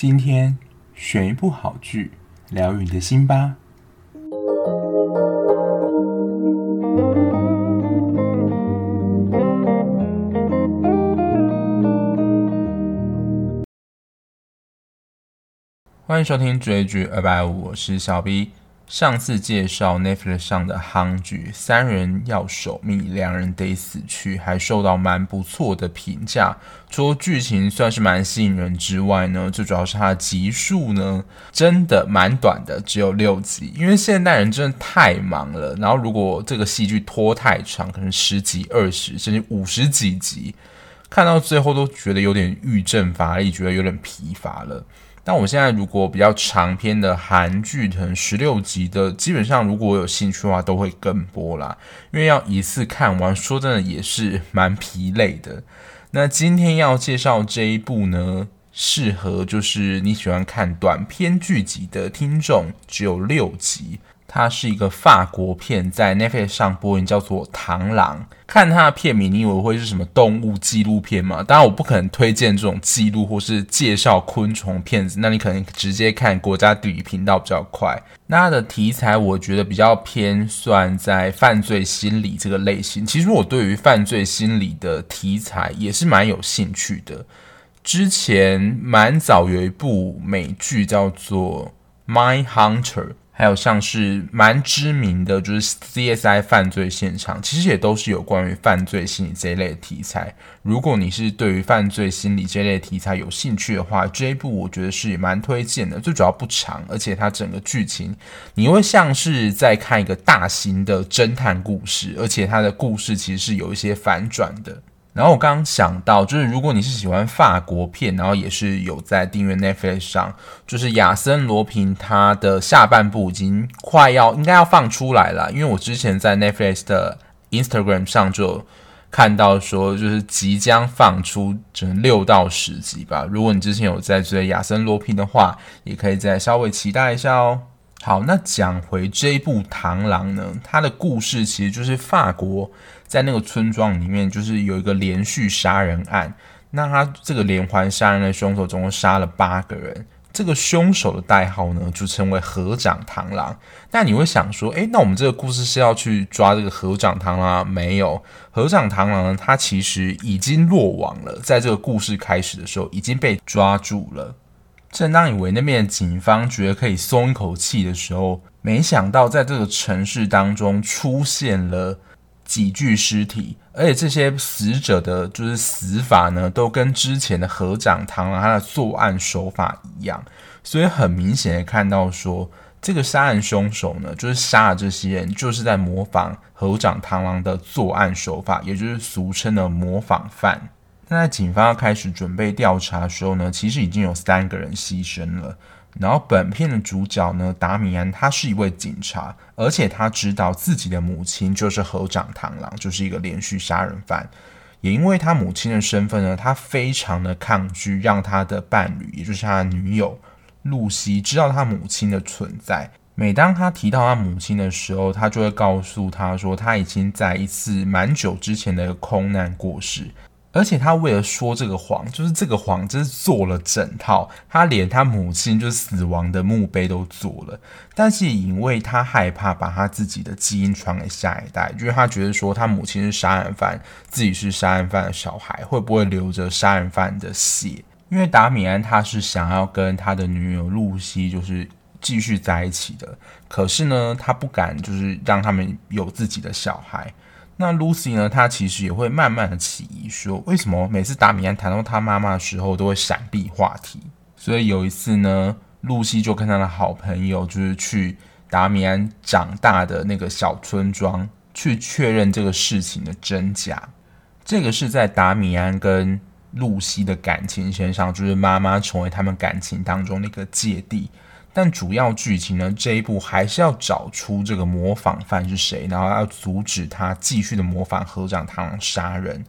今天选一部好剧，疗愈你的心吧。欢迎收听追剧二百五，我是小 B。上次介绍 Netflix 上的夯剧《三人要守密，两人得死去》，还受到蛮不错的评价。除了剧情算是蛮吸引人之外呢，最主要是它的集数呢，真的蛮短的，只有六集。因为现代人真的太忙了，然后如果这个戏剧拖太长，可能十几、二十甚至五十几集，看到最后都觉得有点欲症乏力，觉得有点疲乏了。那我现在如果比较长篇的韩剧，可能十六集的，基本上如果我有兴趣的话，都会跟播啦。因为要一次看完，说真的也是蛮疲累的。那今天要介绍这一部呢，适合就是你喜欢看短篇剧集的听众，只有六集。它是一个法国片，在 Netflix 上播映，叫做《螳螂》。看它的片名，你以为会是什么动物纪录片吗？当然，我不可能推荐这种记录或是介绍昆虫片子。那你可能直接看国家地理频道比较快。那它的题材，我觉得比较偏算在犯罪心理这个类型。其实我对于犯罪心理的题材也是蛮有兴趣的。之前蛮早有一部美剧叫做《Mind Hunter》。还有像是蛮知名的，就是 CSI 犯罪现场，其实也都是有关于犯罪心理这一类的题材。如果你是对于犯罪心理这一类题材有兴趣的话，这一部我觉得是蛮推荐的。最主要不长，而且它整个剧情你会像是在看一个大型的侦探故事，而且它的故事其实是有一些反转的。然后我刚刚想到，就是如果你是喜欢法国片，然后也是有在订阅 Netflix 上，就是亚森罗平他的下半部已经快要应该要放出来了，因为我之前在 Netflix 的 Instagram 上就看到说，就是即将放出整六到十集吧。如果你之前有在追亚森罗平的话，也可以再稍微期待一下哦。好，那讲回这一部《螳螂》呢，它的故事其实就是法国在那个村庄里面，就是有一个连续杀人案。那他这个连环杀人的凶手总共杀了八个人，这个凶手的代号呢就称为河长螳螂。那你会想说，诶，那我们这个故事是要去抓这个河长螳螂？没有，河长螳螂呢，他其实已经落网了，在这个故事开始的时候已经被抓住了。正当以为那边的警方觉得可以松一口气的时候，没想到在这个城市当中出现了几具尸体，而且这些死者的就是死法呢，都跟之前的河长螳螂他的作案手法一样，所以很明显的看到说，这个杀人凶手呢，就是杀了这些人，就是在模仿河长螳螂的作案手法，也就是俗称的模仿犯。那在警方要开始准备调查的时候呢，其实已经有三个人牺牲了。然后本片的主角呢，达米安，他是一位警察，而且他知道自己的母亲就是河长螳螂，就是一个连续杀人犯。也因为他母亲的身份呢，他非常的抗拒让他的伴侣，也就是他的女友露西，知道他母亲的存在。每当他提到他母亲的时候，他就会告诉他说，他已经在一次蛮久之前的空难过世。而且他为了说这个谎，就是这个谎，就是做了整套。他连他母亲就是死亡的墓碑都做了，但是因为他害怕把他自己的基因传给下一代，就是他觉得说他母亲是杀人犯，自己是杀人犯的小孩，会不会流着杀人犯的血？因为达米安他是想要跟他的女友露西就是继续在一起的，可是呢，他不敢就是让他们有自己的小孩。那 Lucy 呢？她其实也会慢慢的起疑，说为什么每次达米安谈到他妈妈的时候都会闪避话题？所以有一次呢，露西就跟他的好朋友，就是去达米安长大的那个小村庄，去确认这个事情的真假。这个是在达米安跟露西的感情线上，就是妈妈成为他们感情当中那个芥蒂。但主要剧情呢，这一部还是要找出这个模仿犯是谁，然后要阻止他继续的模仿河长螳螂杀人。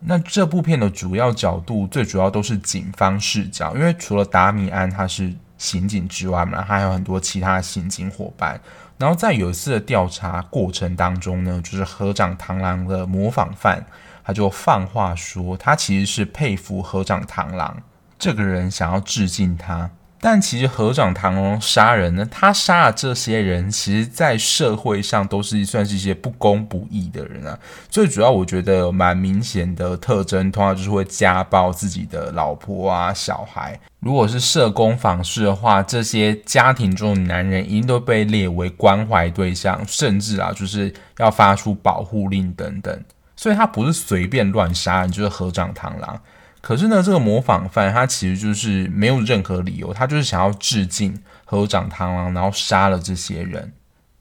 那这部片的主要角度，最主要都是警方视角，因为除了达米安他是刑警之外嘛，他还有很多其他的刑警伙伴。然后在有一次的调查过程当中呢，就是河长螳螂的模仿犯，他就放话说，他其实是佩服河长螳螂。这个人想要致敬他。但其实合掌螳螂杀人呢，他杀的这些人，其实，在社会上都是算是一些不公不义的人啊。最主要，我觉得蛮明显的特征，通常就是会家暴自己的老婆啊、小孩。如果是社工访视的话，这些家庭中的男人一定都被列为关怀对象，甚至啊，就是要发出保护令等等。所以，他不是随便乱杀人，就是合掌螳螂。可是呢，这个模仿犯他其实就是没有任何理由，他就是想要致敬合掌螳螂，然后杀了这些人，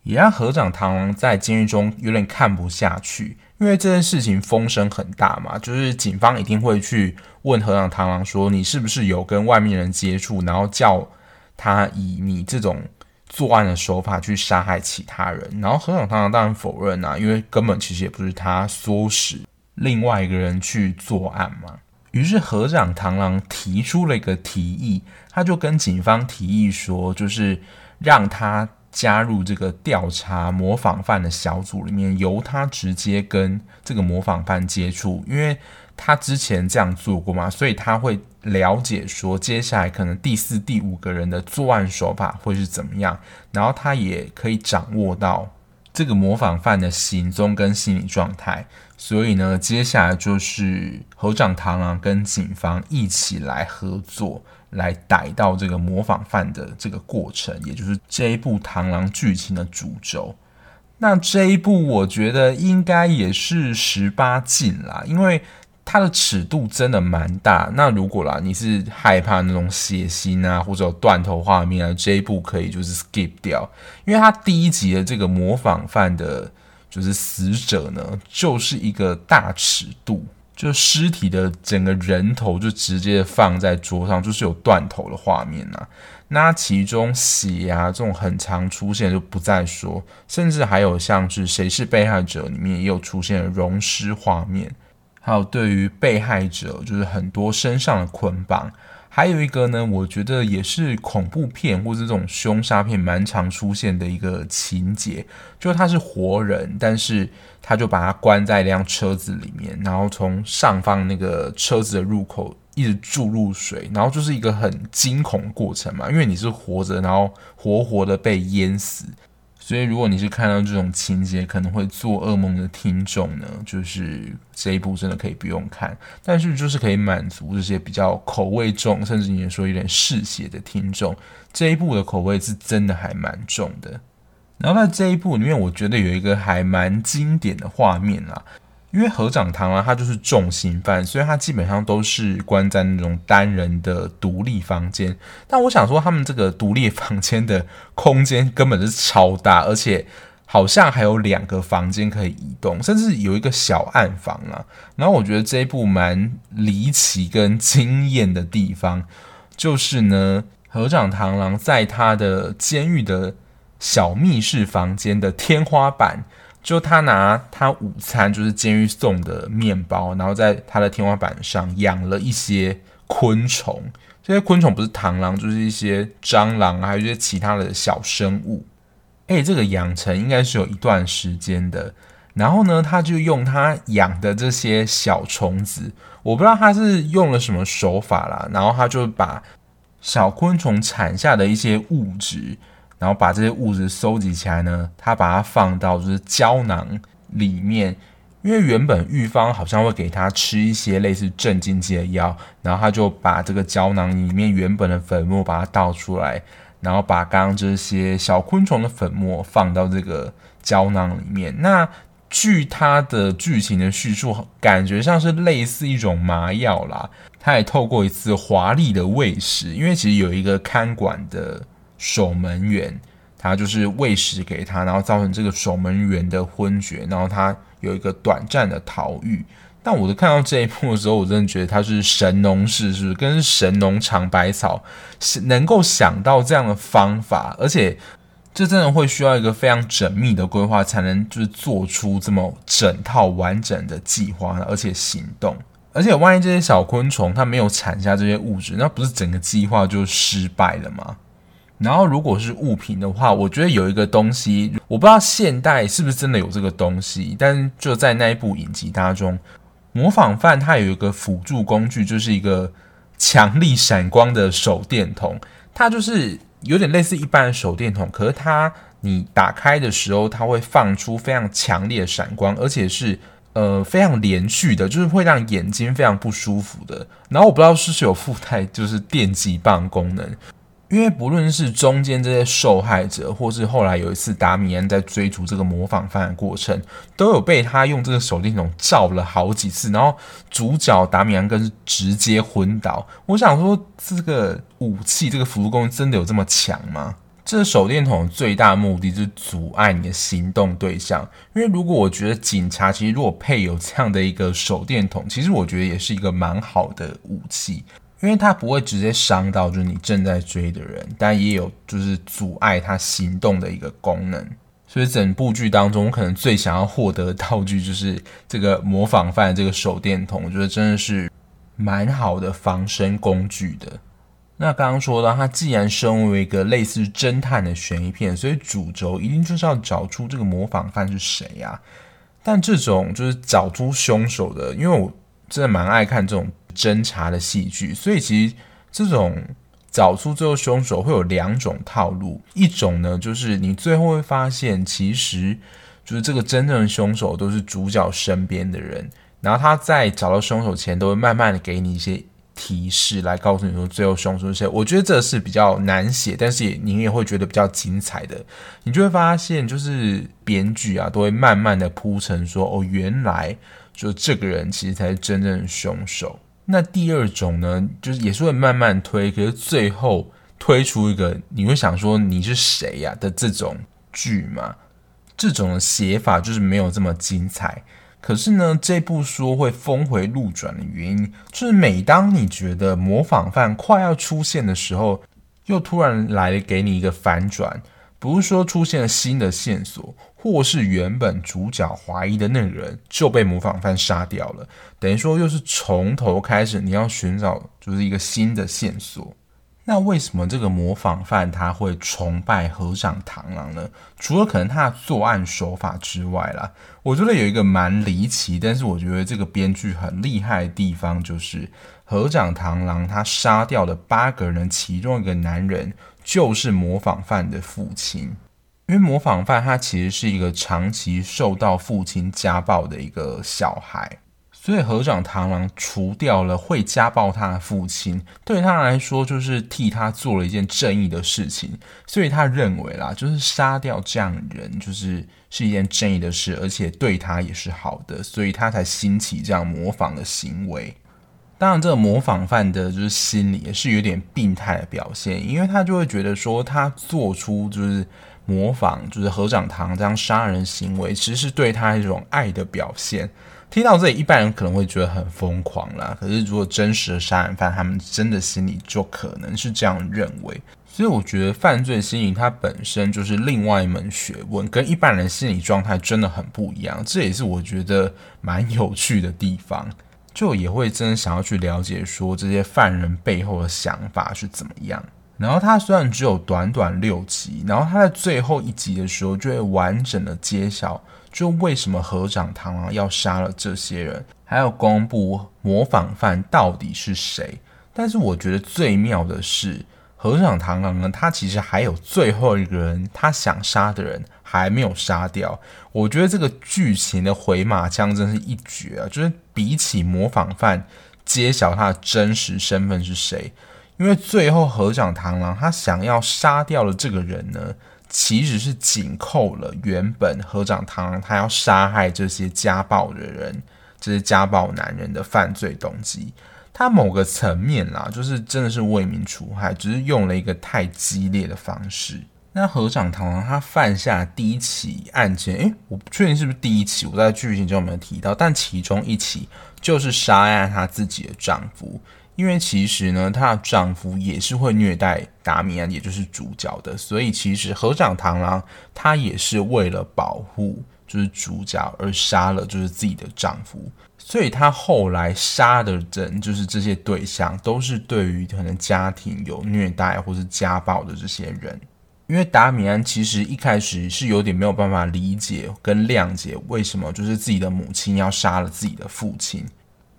也让合掌螳螂在监狱中有点看不下去，因为这件事情风声很大嘛，就是警方一定会去问合掌螳螂说，你是不是有跟外面人接触，然后叫他以你这种作案的手法去杀害其他人，然后合掌螳螂当然否认啊，因为根本其实也不是他唆使另外一个人去作案嘛。于是合掌螳螂提出了一个提议，他就跟警方提议说，就是让他加入这个调查模仿犯的小组里面，由他直接跟这个模仿犯接触，因为他之前这样做过嘛，所以他会了解说接下来可能第四、第五个人的作案手法会是怎么样，然后他也可以掌握到这个模仿犯的行踪跟心理状态。所以呢，接下来就是合掌螳螂跟警方一起来合作，来逮到这个模仿犯的这个过程，也就是这一部螳螂剧情的主轴。那这一部我觉得应该也是十八禁啦，因为它的尺度真的蛮大。那如果啦，你是害怕那种血腥啊，或者有断头画面啊，这一部可以就是 skip 掉，因为它第一集的这个模仿犯的。就是死者呢，就是一个大尺度，就尸体的整个人头就直接放在桌上，就是有断头的画面呐、啊。那其中血啊这种很常出现就不再说，甚至还有像是谁是被害者里面也有出现了溶尸画面，还有对于被害者就是很多身上的捆绑。还有一个呢，我觉得也是恐怖片或者这种凶杀片蛮常出现的一个情节，就是他是活人，但是他就把他关在一辆车子里面，然后从上方那个车子的入口一直注入水，然后就是一个很惊恐的过程嘛，因为你是活着，然后活活的被淹死。所以，如果你是看到这种情节可能会做噩梦的听众呢，就是这一部真的可以不用看。但是，就是可以满足这些比较口味重，甚至你说有点嗜血的听众，这一部的口味是真的还蛮重的。然后在这一部里面，我觉得有一个还蛮经典的画面啊。因为合掌螳螂它就是重刑犯，所以它基本上都是关在那种单人的独立房间。但我想说，他们这个独立房间的空间根本是超大，而且好像还有两个房间可以移动，甚至有一个小暗房啊。然后我觉得这一部蛮离奇跟惊艳的地方，就是呢，合掌螳螂在他的监狱的小密室房间的天花板。就他拿他午餐，就是监狱送的面包，然后在他的天花板上养了一些昆虫。这些昆虫不是螳螂，就是一些蟑螂，还有一些其他的小生物。诶，这个养成应该是有一段时间的。然后呢，他就用他养的这些小虫子，我不知道他是用了什么手法啦。然后他就把小昆虫产下的一些物质。然后把这些物质收集起来呢，他把它放到就是胶囊里面，因为原本狱方好像会给他吃一些类似镇静剂的药，然后他就把这个胶囊里面原本的粉末把它倒出来，然后把刚刚这些小昆虫的粉末放到这个胶囊里面。那据他的剧情的叙述，感觉像是类似一种麻药啦。他也透过一次华丽的喂食，因为其实有一个看管的。守门员，他就是喂食给他，然后造成这个守门员的昏厥，然后他有一个短暂的逃狱。但我都看到这一幕的时候，我真的觉得他是神农氏，是不是跟神农尝百草是，能够想到这样的方法，而且这真的会需要一个非常缜密的规划，才能就是做出这么整套完整的计划，而且行动。而且万一这些小昆虫它没有产下这些物质，那不是整个计划就失败了吗？然后，如果是物品的话，我觉得有一个东西，我不知道现代是不是真的有这个东西，但就在那一部影集当中，模仿犯他有一个辅助工具，就是一个强力闪光的手电筒，它就是有点类似一般的手电筒，可是它你打开的时候，它会放出非常强烈的闪光，而且是呃非常连续的，就是会让眼睛非常不舒服的。然后我不知道是不是有附带就是电击棒功能。因为不论是中间这些受害者，或是后来有一次达米安在追逐这个模仿犯的过程，都有被他用这个手电筒照了好几次，然后主角达米安更是直接昏倒。我想说，这个武器，这个辅助功能真的有这么强吗？这个手电筒最大目的就是阻碍你的行动对象。因为如果我觉得警察其实如果配有这样的一个手电筒，其实我觉得也是一个蛮好的武器。因为它不会直接伤到就是你正在追的人，但也有就是阻碍他行动的一个功能。所以整部剧当中，我可能最想要获得的道具就是这个模仿犯这个手电筒，我觉得真的是蛮好的防身工具的。那刚刚说到，它既然身为一个类似侦探的悬疑片，所以主轴一定就是要找出这个模仿犯是谁呀？但这种就是找出凶手的，因为我真的蛮爱看这种。侦查的戏剧，所以其实这种找出最后凶手会有两种套路，一种呢就是你最后会发现，其实就是这个真正的凶手都是主角身边的人，然后他在找到凶手前都会慢慢的给你一些提示，来告诉你说最后凶手是谁。我觉得这是比较难写，但是你也会觉得比较精彩的，你就会发现就是编剧啊都会慢慢的铺陈说，哦，原来就这个人其实才是真正的凶手。那第二种呢，就是也是会慢慢推，可是最后推出一个你会想说你是谁呀的这种剧嘛？这种写法就是没有这么精彩。可是呢，这部书会峰回路转的原因，就是每当你觉得模仿犯快要出现的时候，又突然来给你一个反转，不是说出现了新的线索。或是原本主角怀疑的那个人就被模仿犯杀掉了，等于说又是从头开始，你要寻找就是一个新的线索。那为什么这个模仿犯他会崇拜合长螳螂呢？除了可能他的作案手法之外啦，我觉得有一个蛮离奇，但是我觉得这个编剧很厉害的地方，就是合长螳螂他杀掉的八个人，其中一个男人就是模仿犯的父亲。因为模仿犯他其实是一个长期受到父亲家暴的一个小孩，所以合长螳螂除掉了会家暴他的父亲，对他来说就是替他做了一件正义的事情，所以他认为啦，就是杀掉这样人就是是一件正义的事，而且对他也是好的，所以他才兴起这样模仿的行为。当然，这个模仿犯的就是心理也是有点病态的表现，因为他就会觉得说他做出就是。模仿就是合长堂这样杀人行为，其实是对他一种爱的表现。听到这里，一般人可能会觉得很疯狂啦。可是，如果真实的杀人犯，他们真的心里就可能是这样认为。所以，我觉得犯罪心理它本身就是另外一门学问，跟一般人心理状态真的很不一样。这也是我觉得蛮有趣的地方，就也会真的想要去了解说这些犯人背后的想法是怎么样。然后他虽然只有短短六集，然后他在最后一集的时候就会完整的揭晓，就为什么合掌螳螂要杀了这些人，还有公布模仿犯到底是谁。但是我觉得最妙的是，合掌螳螂呢，他其实还有最后一个人，他想杀的人还没有杀掉。我觉得这个剧情的回马枪真是一绝啊！就是比起模仿犯揭晓他的真实身份是谁。因为最后合掌螳螂他想要杀掉的这个人呢，其实是紧扣了原本合掌螳螂他要杀害这些家暴的人，这些家暴男人的犯罪动机。他某个层面啦，就是真的是为民除害，只是用了一个太激烈的方式。那合掌螳螂他犯下第一起案件，诶，我不确定是不是第一起，我在剧情中有没有提到，但其中一起就是杀害他自己的丈夫。因为其实呢，她的丈夫也是会虐待达米安，也就是主角的，所以其实合长螳螂她也是为了保护就是主角而杀了就是自己的丈夫，所以她后来杀的人就是这些对象都是对于可能家庭有虐待或是家暴的这些人，因为达米安其实一开始是有点没有办法理解跟谅解为什么就是自己的母亲要杀了自己的父亲。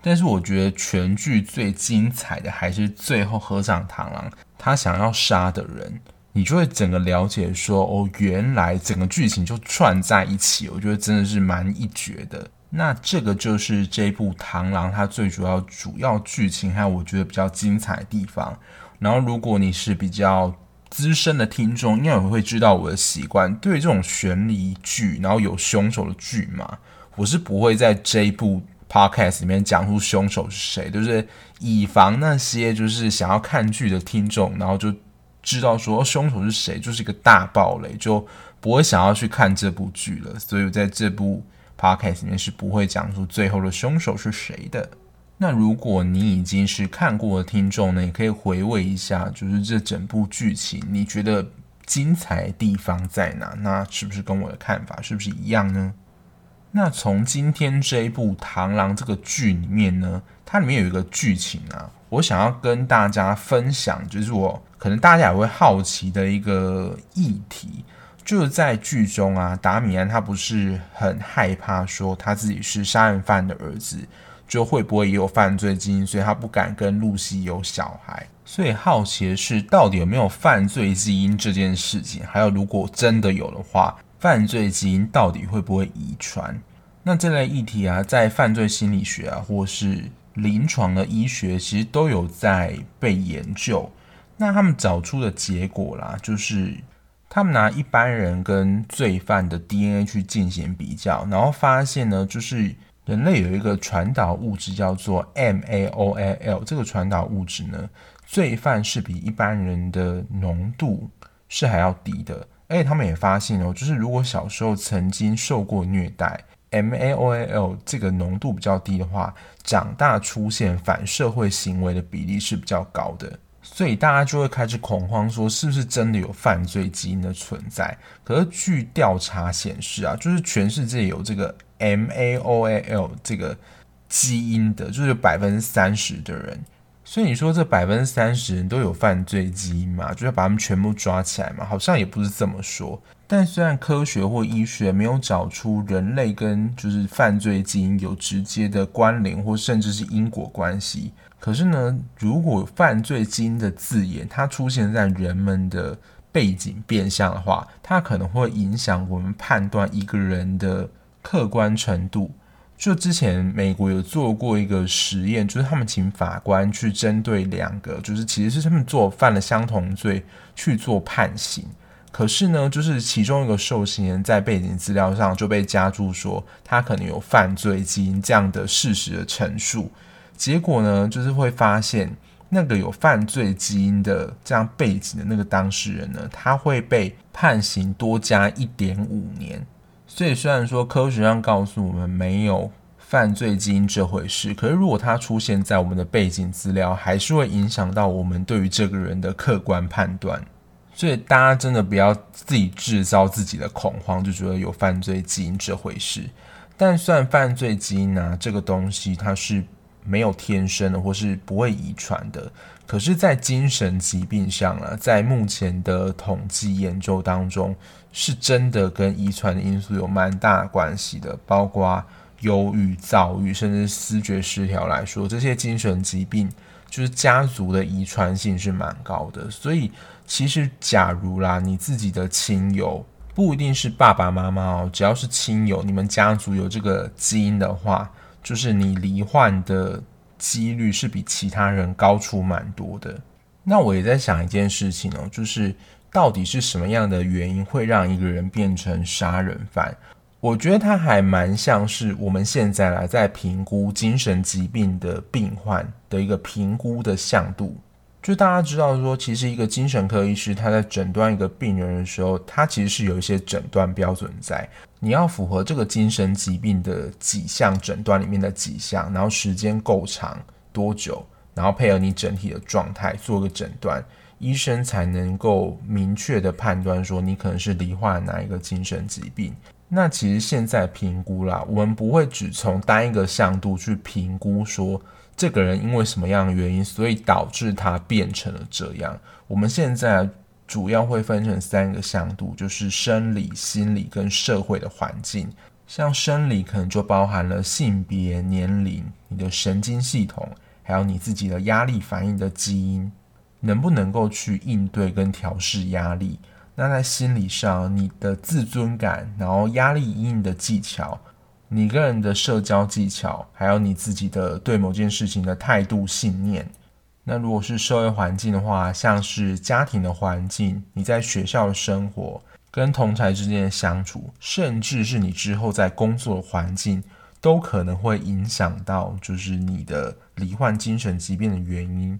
但是我觉得全剧最精彩的还是最后合掌螳螂他想要杀的人，你就会整个了解说哦，原来整个剧情就串在一起，我觉得真的是蛮一绝的。那这个就是这部《螳螂》它最主要主要剧情，还有我觉得比较精彩的地方。然后，如果你是比较资深的听众，应该也会知道我的习惯，对这种悬疑剧，然后有凶手的剧嘛，我是不会在这一部 podcast 里面讲出凶手是谁，就是以防那些就是想要看剧的听众，然后就知道说凶手是谁，就是一个大爆雷，就不会想要去看这部剧了。所以在这部。Podcast 里面是不会讲出最后的凶手是谁的。那如果你已经是看过的听众呢，也可以回味一下，就是这整部剧情，你觉得精彩的地方在哪？那是不是跟我的看法是不是一样呢？那从今天这一部《螳螂》这个剧里面呢，它里面有一个剧情啊，我想要跟大家分享，就是我可能大家也会好奇的一个议题。就是在剧中啊，达米安他不是很害怕说他自己是杀人犯的儿子，就会不会也有犯罪基因，所以他不敢跟露西有小孩。所以好奇的是，到底有没有犯罪基因这件事情？还有，如果真的有的话，犯罪基因到底会不会遗传？那这类议题啊，在犯罪心理学啊，或是临床的医学，其实都有在被研究。那他们找出的结果啦，就是。他们拿一般人跟罪犯的 DNA 去进行比较，然后发现呢，就是人类有一个传导物质叫做 MAOL，这个传导物质呢，罪犯是比一般人的浓度是还要低的。而且他们也发现哦，就是如果小时候曾经受过虐待，MAOAL 这个浓度比较低的话，长大出现反社会行为的比例是比较高的。所以大家就会开始恐慌，说是不是真的有犯罪基因的存在？可是据调查显示啊，就是全世界有这个 MAOAL 这个基因的，就是有百分之三十的人。所以你说这百分之三十人都有犯罪基因嘛？就要把他们全部抓起来嘛？好像也不是这么说。但虽然科学或医学没有找出人类跟就是犯罪基因有直接的关联，或甚至是因果关系。可是呢，如果犯罪基因的字眼它出现在人们的背景变相的话，它可能会影响我们判断一个人的客观程度。就之前美国有做过一个实验，就是他们请法官去针对两个，就是其实是他们做犯了相同罪去做判刑。可是呢，就是其中一个受刑人在背景资料上就被加注说他可能有犯罪基因这样的事实的陈述。结果呢，就是会发现那个有犯罪基因的这样背景的那个当事人呢，他会被判刑多加一点五年。所以虽然说科学上告诉我们没有犯罪基因这回事，可是如果它出现在我们的背景资料，还是会影响到我们对于这个人的客观判断。所以大家真的不要自己制造自己的恐慌，就觉得有犯罪基因这回事。但算犯罪基因啊，这个东西它是。没有天生的，或是不会遗传的。可是，在精神疾病上啊，在目前的统计研究当中，是真的跟遗传的因素有蛮大关系的。包括忧郁、躁郁，甚至思觉失调来说，这些精神疾病就是家族的遗传性是蛮高的。所以，其实假如啦，你自己的亲友不一定是爸爸妈妈哦，只要是亲友，你们家族有这个基因的话。就是你罹患的几率是比其他人高出蛮多的。那我也在想一件事情哦，就是到底是什么样的原因会让一个人变成杀人犯？我觉得他还蛮像是我们现在来在评估精神疾病的病患的一个评估的向度。就大家知道说，其实一个精神科医师他在诊断一个病人的时候，他其实是有一些诊断标准在。你要符合这个精神疾病的几项诊断里面的几项，然后时间够长多久，然后配合你整体的状态做个诊断，医生才能够明确的判断说你可能是罹患哪一个精神疾病。那其实现在评估啦，我们不会只从单一个向度去评估说。这个人因为什么样的原因，所以导致他变成了这样。我们现在主要会分成三个向度，就是生理、心理跟社会的环境。像生理可能就包含了性别、年龄、你的神经系统，还有你自己的压力反应的基因，能不能够去应对跟调试压力？那在心理上，你的自尊感，然后压力因应的技巧，你个人的社交技巧，还有你自己的对某件事情的态度、信念。那如果是社会环境的话，像是家庭的环境，你在学校的生活，跟同侪之间的相处，甚至是你之后在工作的环境，都可能会影响到，就是你的罹患精神疾病的原因。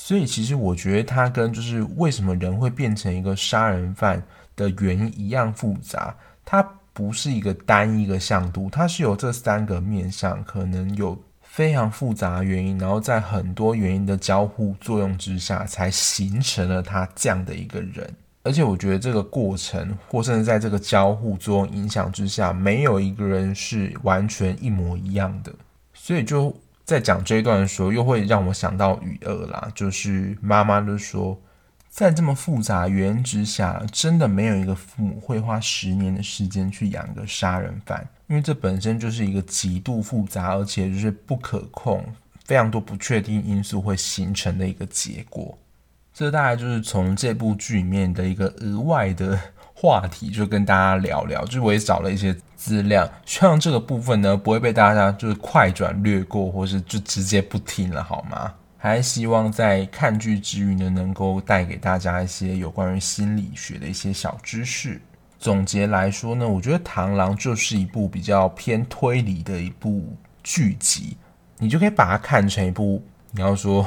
所以，其实我觉得它跟就是为什么人会变成一个杀人犯的原因一样复杂。它不是一个单一个向度，它是有这三个面向，可能有非常复杂原因，然后在很多原因的交互作用之下，才形成了他这样的一个人。而且，我觉得这个过程，或甚至在这个交互作用影响之下，没有一个人是完全一模一样的。所以就。在讲这一段的时候，又会让我想到与恶啦，就是妈妈就说，在这么复杂原因之下，真的没有一个父母会花十年的时间去养个杀人犯，因为这本身就是一个极度复杂，而且就是不可控、非常多不确定因素会形成的一个结果。这大概就是从这部剧里面的一个额外的。话题就跟大家聊聊，就是我也找了一些资料，希望这个部分呢不会被大家就是快转略过，或是就直接不听了，好吗？还希望在看剧之余呢，能够带给大家一些有关于心理学的一些小知识。总结来说呢，我觉得《螳螂》就是一部比较偏推理的一部剧集，你就可以把它看成一部你要说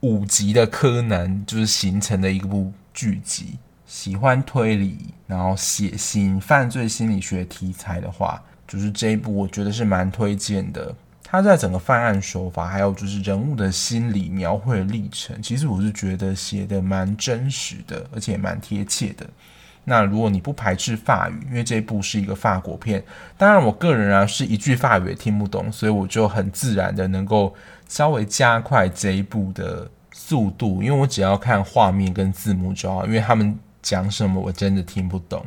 五集的柯南就是形成的一部剧集。喜欢推理，然后血腥犯罪心理学题材的话，就是这一部我觉得是蛮推荐的。它在整个犯案手法，还有就是人物的心理描绘历程，其实我是觉得写的蛮真实的，而且蛮贴切的。那如果你不排斥法语，因为这一部是一个法国片，当然我个人啊是一句法语也听不懂，所以我就很自然的能够稍微加快这一部的速度，因为我只要看画面跟字幕就好，因为他们。讲什么我真的听不懂。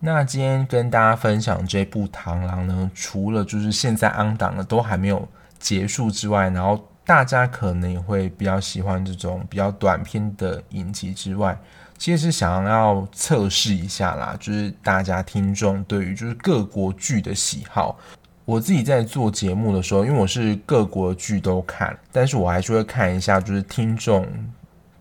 那今天跟大家分享这部《螳螂》呢，除了就是现在安档的都还没有结束之外，然后大家可能也会比较喜欢这种比较短篇的影集之外，其实是想要测试一下啦，就是大家听众对于就是各国剧的喜好。我自己在做节目的时候，因为我是各国剧都看，但是我还是会看一下就是听众。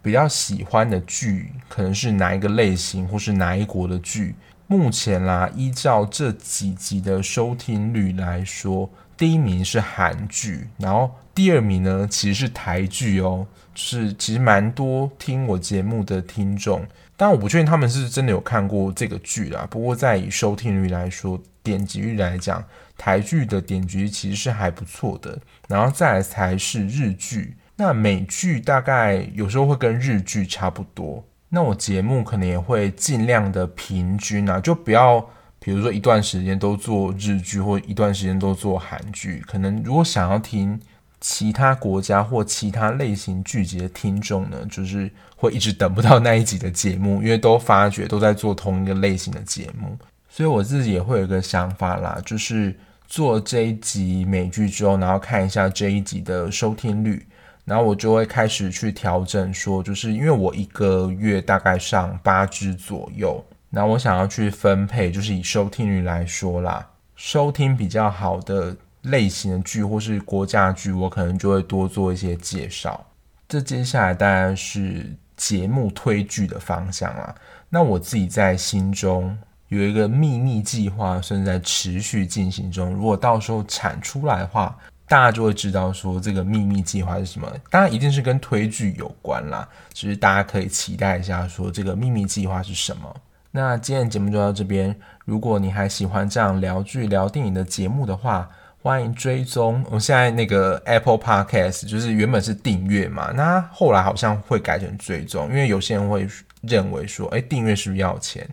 比较喜欢的剧可能是哪一个类型，或是哪一国的剧？目前啦，依照这几集的收听率来说，第一名是韩剧，然后第二名呢其实是台剧哦。是其实蛮多听我节目的听众，但我不确定他们是真的有看过这个剧啦。不过在以收听率来说，点击率来讲，台剧的点击率其实是还不错的。然后再来才是日剧。那美剧大概有时候会跟日剧差不多，那我节目可能也会尽量的平均啊，就不要比如说一段时间都做日剧，或一段时间都做韩剧。可能如果想要听其他国家或其他类型剧集的听众呢，就是会一直等不到那一集的节目，因为都发觉都在做同一个类型的节目，所以我自己也会有一个想法啦，就是做这一集美剧之后，然后看一下这一集的收听率。然后我就会开始去调整，说就是因为我一个月大概上八支左右，那我想要去分配，就是以收听率来说啦，收听比较好的类型的剧或是国家剧，我可能就会多做一些介绍。这接下来当然是节目推剧的方向啦。那我自己在心中有一个秘密计划，正在持续进行中。如果到时候产出来的话，大家就会知道说这个秘密计划是什么，当然一定是跟推剧有关啦。只是大家可以期待一下，说这个秘密计划是什么。那今天节目就到这边。如果你还喜欢这样聊剧聊电影的节目的话，欢迎追踪。我现在那个 Apple Podcast 就是原本是订阅嘛，那后来好像会改成追踪，因为有些人会认为说，哎，订阅是不是要钱？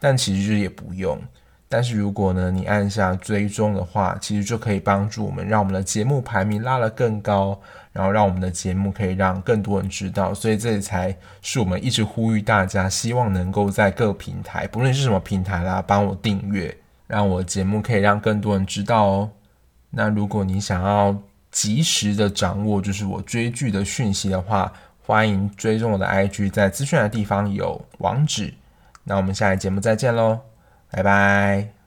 但其实也不用。但是如果呢，你按下追踪的话，其实就可以帮助我们，让我们的节目排名拉得更高，然后让我们的节目可以让更多人知道。所以这才是我们一直呼吁大家，希望能够在各平台，不论是什么平台啦，帮我订阅，让我节目可以让更多人知道哦。那如果你想要及时的掌握就是我追剧的讯息的话，欢迎追踪我的 IG，在资讯的地方有网址。那我们下期节目再见喽，拜拜。